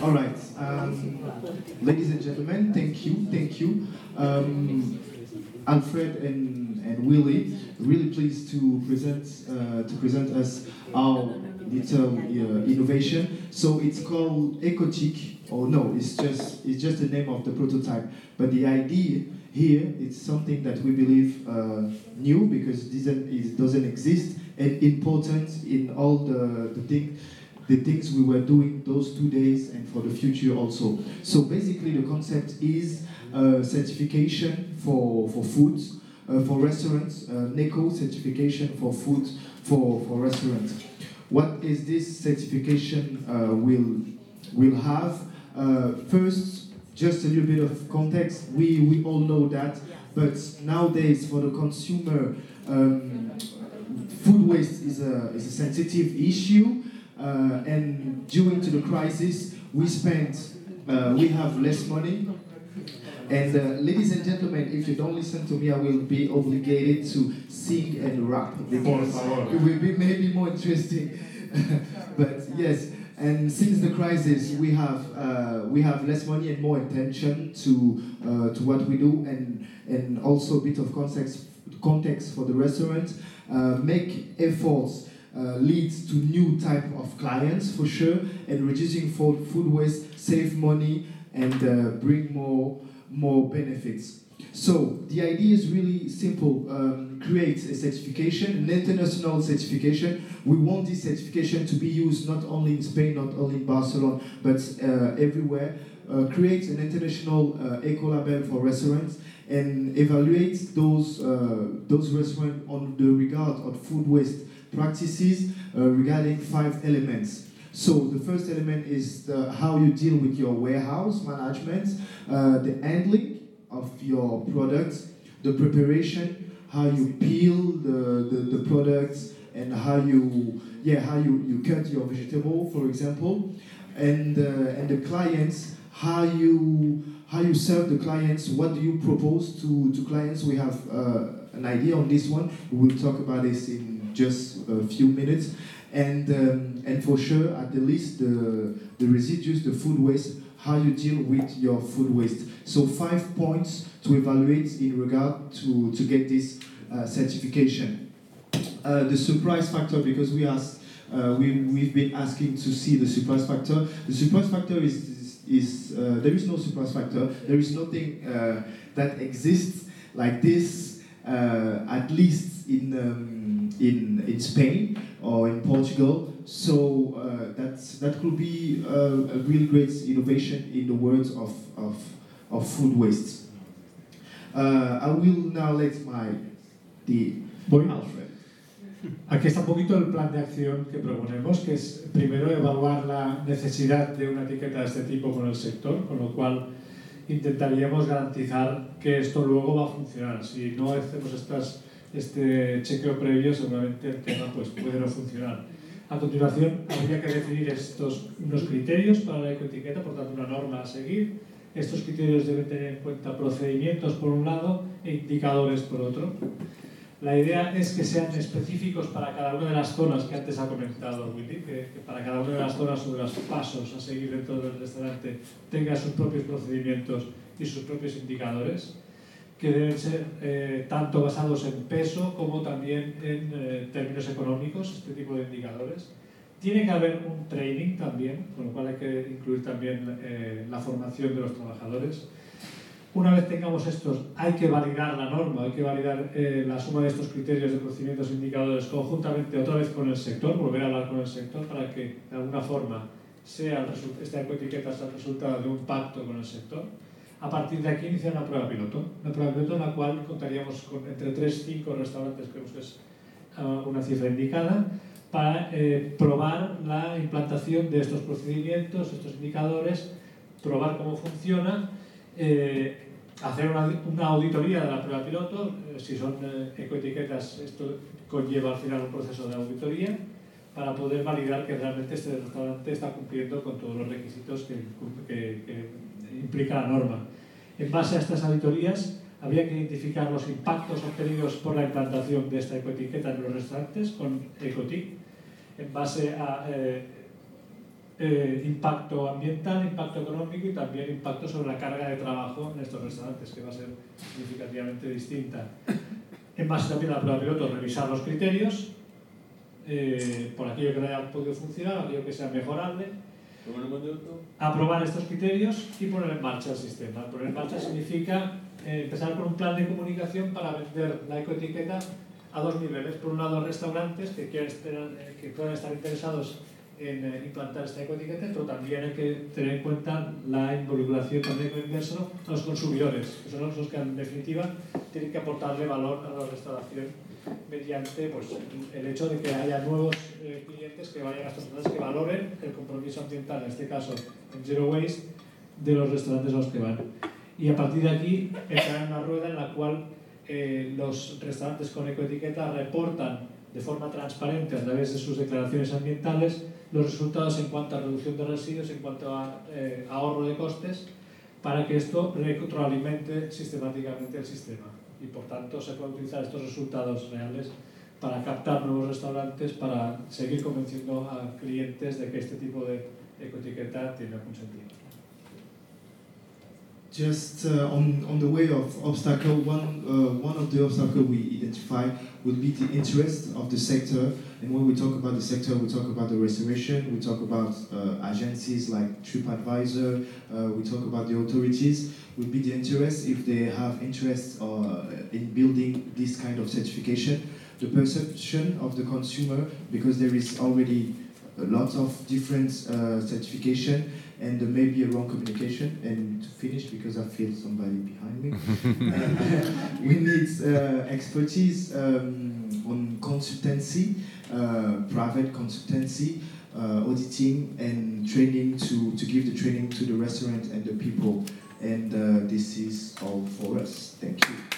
All right, um, ladies and gentlemen, thank you, thank you. Um, Alfred and, and Willy, really pleased to present uh, to present us our little uh, innovation. So it's called Ecotic, or no, it's just it's just the name of the prototype. But the idea here is something that we believe uh, new because it doesn't, it doesn't exist and important in all the, the things the things we were doing those two days and for the future also. So basically the concept is uh, certification for, for foods, uh, for restaurants, uh, NECO certification for food for, for restaurants. What is this certification uh, will, will have? Uh, first, just a little bit of context. We, we all know that, but nowadays for the consumer, um, food waste is a, is a sensitive issue. Uh, and due to the crisis, we spent, uh, we have less money. And uh, ladies and gentlemen, if you don't listen to me, I will be obligated to sing and rap because it will be maybe more interesting. but yes, and since the crisis, we have uh, we have less money and more attention to uh, to what we do, and and also a bit of context context for the restaurant. Uh, make efforts uh, leads to new type of clients for sure, and reducing food, food waste, save money, and uh, bring more more benefits. So the idea is really simple: um, create a certification, an international certification. We want this certification to be used not only in Spain, not only in Barcelona, but uh, everywhere. Uh, create an international uh, eco label for restaurants and evaluate those uh, those restaurants on the regard of food waste practices uh, regarding five elements. So the first element is the, how you deal with your warehouse management, uh, the handling of your products, the preparation, how you peel the, the, the products, and how you yeah how you, you cut your vegetable, for example, and uh, and the clients how you how you serve the clients, what do you propose to, to clients? We have uh, an idea on this one. We will talk about this in just a few minutes. And, um, and for sure, at the least, the, the residues, the food waste, how you deal with your food waste. So five points to evaluate in regard to, to get this uh, certification. Uh, the surprise factor, because we asked, uh, we, we've been asking to see the surprise factor. The surprise factor is, is, is uh, there is no surprise factor. There is nothing uh, that exists like this, at least in, um, in, in Spain or in Portugal. So uh, that's, that could be a, a real great innovation in the world of, of, of food waste. Uh, I will now let my the Voy. Alfred. Aquí está un poquito el plan de acción que proponemos, que es primero evaluar la necesidad de una etiqueta de este tipo con el sector, con lo cual intentaríamos garantizar que esto luego va a funcionar. Si no hacemos estas, este chequeo previo, seguramente el tema pues, puede no funcionar. A continuación, habría que definir estos, unos criterios para la ecoetiqueta, por tanto, una norma a seguir. Estos criterios deben tener en cuenta procedimientos por un lado e indicadores por otro. La idea es que sean específicos para cada una de las zonas que antes ha comentado Willy, que, que para cada una de las zonas de los pasos a seguir dentro del restaurante tenga sus propios procedimientos y sus propios indicadores, que deben ser eh, tanto basados en peso como también en eh, términos económicos, este tipo de indicadores. Tiene que haber un training también, con lo cual hay que incluir también eh, la formación de los trabajadores. Una vez tengamos estos, hay que validar la norma, hay que validar eh, la suma de estos criterios de procedimientos e indicadores conjuntamente otra vez con el sector, volver a hablar con el sector para que de alguna forma sea esta ecoetiqueta sea el resultado de un pacto con el sector. A partir de aquí iniciar una prueba piloto, una prueba piloto en la cual contaríamos con entre 3 y 5 restaurantes, creemos que es ah, una cifra indicada, para eh, probar la implantación de estos procedimientos, estos indicadores, probar cómo funciona, eh, hacer una, una auditoría de la prueba piloto, eh, si son eh, ecoetiquetas, esto conlleva al final un proceso de auditoría para poder validar que realmente este restaurante está cumpliendo con todos los requisitos que, que- que implica la norma. En base a estas auditorías, habría que identificar los impactos obtenidos por la implantación de esta ecoetiqueta en los restaurantes con Ecotic, en base a eh, eh, impacto ambiental, impacto económico y también impacto sobre la carga de trabajo en estos restaurantes, que va a ser significativamente distinta. En base también a la prueba piloto, revisar los criterios, eh, por aquello que no haya podido funcionar, aquello que sea mejorable, aprobar estos criterios y poner en marcha el sistema. Poner en marcha significa eh, empezar con un plan de comunicación para vender la ecoetiqueta a dos niveles. Por un lado, restaurantes que, quieren eh, que puedan estar interesados en eh, implantar esta ecoetiqueta, pero también hay que tener en cuenta la involucración también inverso a los consumidores, que son los que en definitiva tienen que aportarle valor a la restauración mediante pues, el hecho de que haya nuevos eh, clientes que vayan a estos restaurantes que valoren el compromiso ambiental, en este caso en Zero Waste, de los restaurantes a los que van. Y a partir de aquí entrará en una rueda en la cual eh, los restaurantes con ecoetiqueta reportan de forma transparente a través de sus declaraciones ambientales los resultados en cuanto a reducción de residuos, en cuanto a eh, ahorro de costes, para que esto retroalimente sistemáticamente el sistema. Y por tanto se puede utilizar estos resultados reales para captar nuevos restaurantes, para seguir convenciendo a clientes de que este tipo de ecoetiqueta tiene algún sentido. Just uh, on, on the way of obstacle, one, uh, one of the obstacles we identify would be the interest of the sector. And when we talk about the sector, we talk about the restoration, we talk about uh, agencies like TripAdvisor, uh, we talk about the authorities, would be the interest if they have interest uh, in building this kind of certification. The perception of the consumer, because there is already a lot of different uh, certification and uh, maybe a wrong communication. And to finish, because I feel somebody behind me, uh, we need uh, expertise um, on consultancy, uh, private consultancy, uh, auditing, and training to, to give the training to the restaurant and the people. And this is all for us. Thank you.